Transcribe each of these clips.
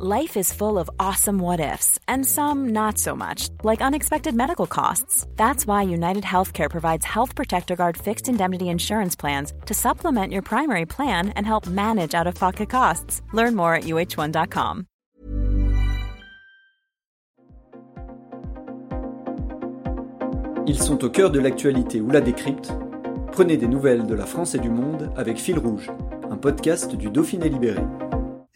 Life is full of awesome what ifs, and some not so much, like unexpected medical costs. That's why United Healthcare provides Health Protector Guard fixed indemnity insurance plans to supplement your primary plan and help manage out of pocket costs. Learn more at uh1.com. Ils sont au cœur de l'actualité ou la décrypte. Prenez des nouvelles de la France et du monde avec Fil Rouge, un podcast du Dauphiné Libéré.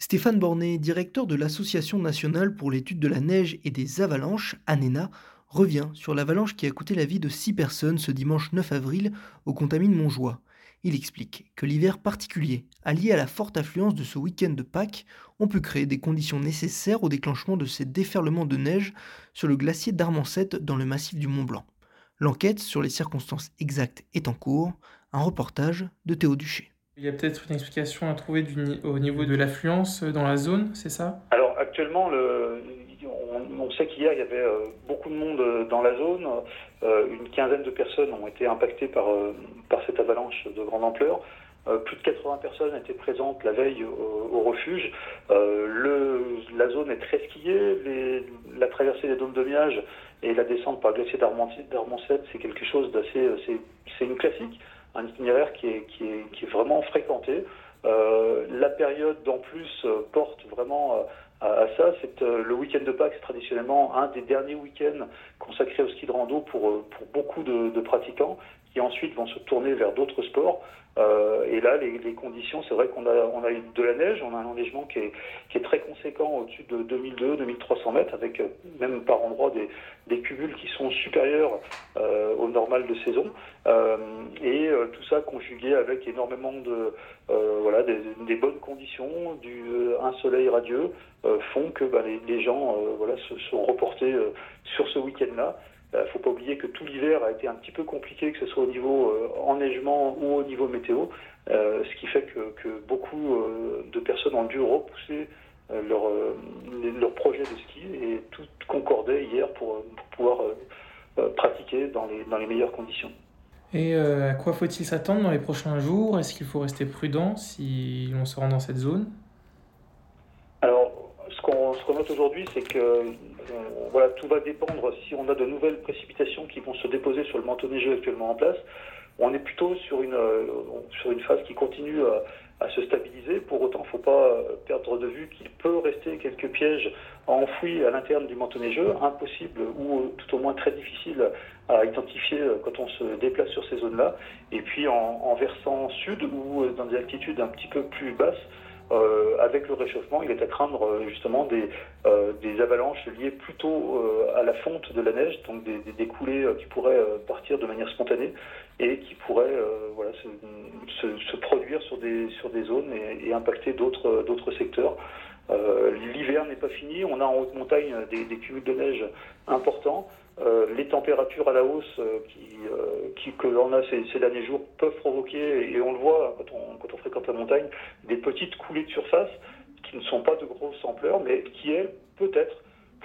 Stéphane Bornet, directeur de l'Association nationale pour l'étude de la neige et des avalanches, ANENA, revient sur l'avalanche qui a coûté la vie de six personnes ce dimanche 9 avril au Contamine Montjoie. Il explique que l'hiver particulier, allié à la forte affluence de ce week-end de Pâques, ont pu créer des conditions nécessaires au déclenchement de ces déferlements de neige sur le glacier d'Armancette dans le massif du Mont Blanc. L'enquête sur les circonstances exactes est en cours. Un reportage de Théo Duché. Il y a peut-être une explication à trouver au niveau de l'affluence dans la zone, c'est ça? Alors actuellement, on, sait qu'hier il y avait euh, beaucoup de monde euh, dans la zone. Euh, une quinzaine de personnes ont été impactées par, par cette avalanche de grande ampleur. plus de 80 personnes étaient présentes la veille au, refuge. la zone est très skiée. la traversée des dômes de Miage et la descente par le glacier d'Armancette, c'est quelque chose d'assez. C'est une classique un itinéraire qui est, qui est, qui est vraiment fréquenté. Euh, la période en plus euh, porte vraiment euh, à, ça. C'est le week-end de Pâques, c'est traditionnellement un des derniers week-ends consacrés au ski de rando pour, pour beaucoup de pratiquants qui ensuite vont se tourner vers d'autres sports. Euh, et là, les, conditions, c'est vrai qu'on a, on eu de la neige, on a un enneigement qui est, très conséquent au-dessus de 2200-2300 mètres, avec euh, même par endroits des, des cumuls qui sont supérieurs euh, au normal de saison. Et tout ça conjugué avec énormément de voilà des, bonnes conditions, un soleil radieux, font que bah, les, les, gens voilà se sont reportés sur ce week-end-là. Il euh, ne faut pas oublier que tout l'hiver a été un petit peu compliqué, que ce soit au niveau euh, enneigement ou au niveau météo, euh, ce qui fait que, beaucoup de personnes ont dû repousser leur, leur projet de ski et tout concordait hier pour, pouvoir pratiquer dans les, dans les meilleures conditions. Et à quoi faut-il s'attendre dans les prochains jours? Est-ce qu'il faut rester prudent si on se rend dans cette zone? Ce qu'on note aujourd'hui, c'est que voilà, tout va dépendre si on a de nouvelles précipitations qui vont se déposer sur le manteau neigeux actuellement en place. On est plutôt sur une, euh, sur une phase qui continue à, se stabiliser. Pour autant, il ne faut pas euh, perdre de vue qu'il peut rester quelques pièges enfouis à l'interne du manteau neigeux, impossible ou euh, tout au moins très difficile à identifier quand on se déplace sur ces zones-là. Et puis en versant sud ou dans des altitudes un petit peu plus basses, euh, avec le réchauffement, il est à craindre euh, justement des, euh, des avalanches liées plutôt à la fonte de la neige, donc des, coulées qui pourraient partir de manière spontanée et qui pourraient voilà, se, produire sur des, zones et, impacter d'autres, secteurs. L'hiver n'est pas fini, on a en haute montagne des, des cumuls de neige importants. Euh, les températures à la hausse euh, euh, que l'on a ces, derniers jours peuvent provoquer, et on le voit quand on, quand on fréquente la montagne, des petites coulées de surface qui ne sont pas de grosse ampleur, mais qui, elles, peut-être,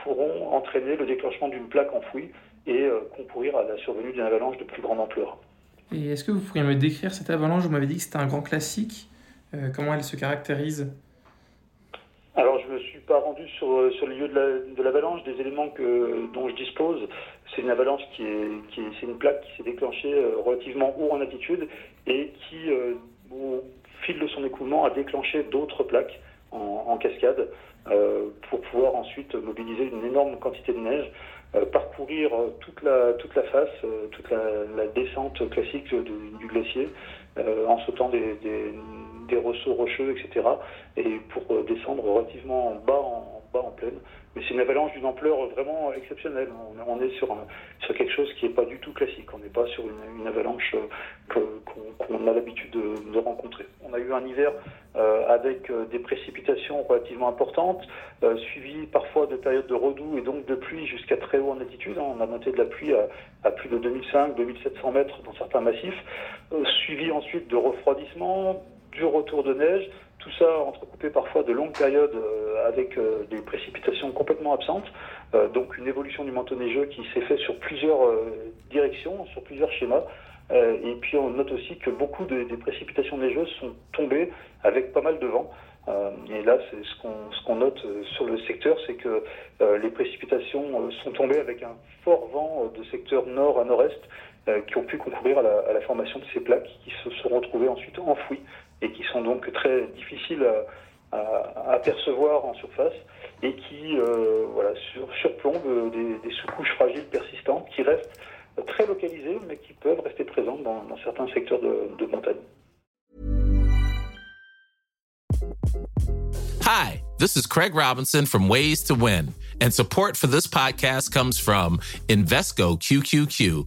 pourront entraîner le déclenchement d'une plaque enfouie et concourir à la survenue d'une avalanche de plus grande ampleur. Et est-ce que vous pourriez me décrire cette avalanche? Vous m'avez dit que c'était un grand classique. comment elle se caractérise alors, je ne me suis pas rendu sur, euh, sur le lieu de l'avalanche. des éléments dont je dispose, c'est une avalanche qui est, qui c'est une plaque qui s'est déclenchée euh, relativement haut en altitude et qui, euh, au fil de son écoulement, a déclenché d'autres plaques en, cascade pour pouvoir ensuite mobiliser une énorme quantité de neige, parcourir toute la, toute la face, toute la, descente classique du glacier, en sautant des des ressauts rocheux, etc. Et pour euh, descendre relativement bas en, bas en plaine. Mais c'est une avalanche d'une ampleur vraiment exceptionnelle. On, est sur, sur quelque chose qui n'est pas du tout classique. On n'est pas sur une, avalanche euh, qu'on a l'habitude de, rencontrer. On a eu un hiver euh, avec des précipitations relativement importantes, suivies parfois de périodes de redoux et donc de pluie jusqu'à très haut en altitude. On a noté de la pluie à, plus de 2500-2700 mètres dans certains massifs, suivi ensuite de refroidissement, du retour de neige, tout ça entrecoupé parfois de longues périodes euh, avec euh, des précipitations complètement absentes, euh, donc une évolution du manteau neigeux qui s'est fait sur plusieurs directions, sur plusieurs schémas. et puis on note aussi que beaucoup des précipitations neigeuses sont tombées avec pas mal de vent. et là, c'est ce qu'on note sur le secteur, c'est que les précipitations sont tombées avec un fort vent de secteur nord à nord-est qui ont pu concourir à la, formation de ces plaques qui se sont retrouvées ensuite enfouies et qui sont donc très difficiles à, percevoir en surface et qui euh, voilà, sur, surplombent des, sous-couches fragiles persistantes qui restent très localisées mais qui peuvent rester présentes dans, dans certains secteurs de, de montagne. Hi, this is Craig Robinson from Ways to Win, and support for this podcast comes from Invesco QQQ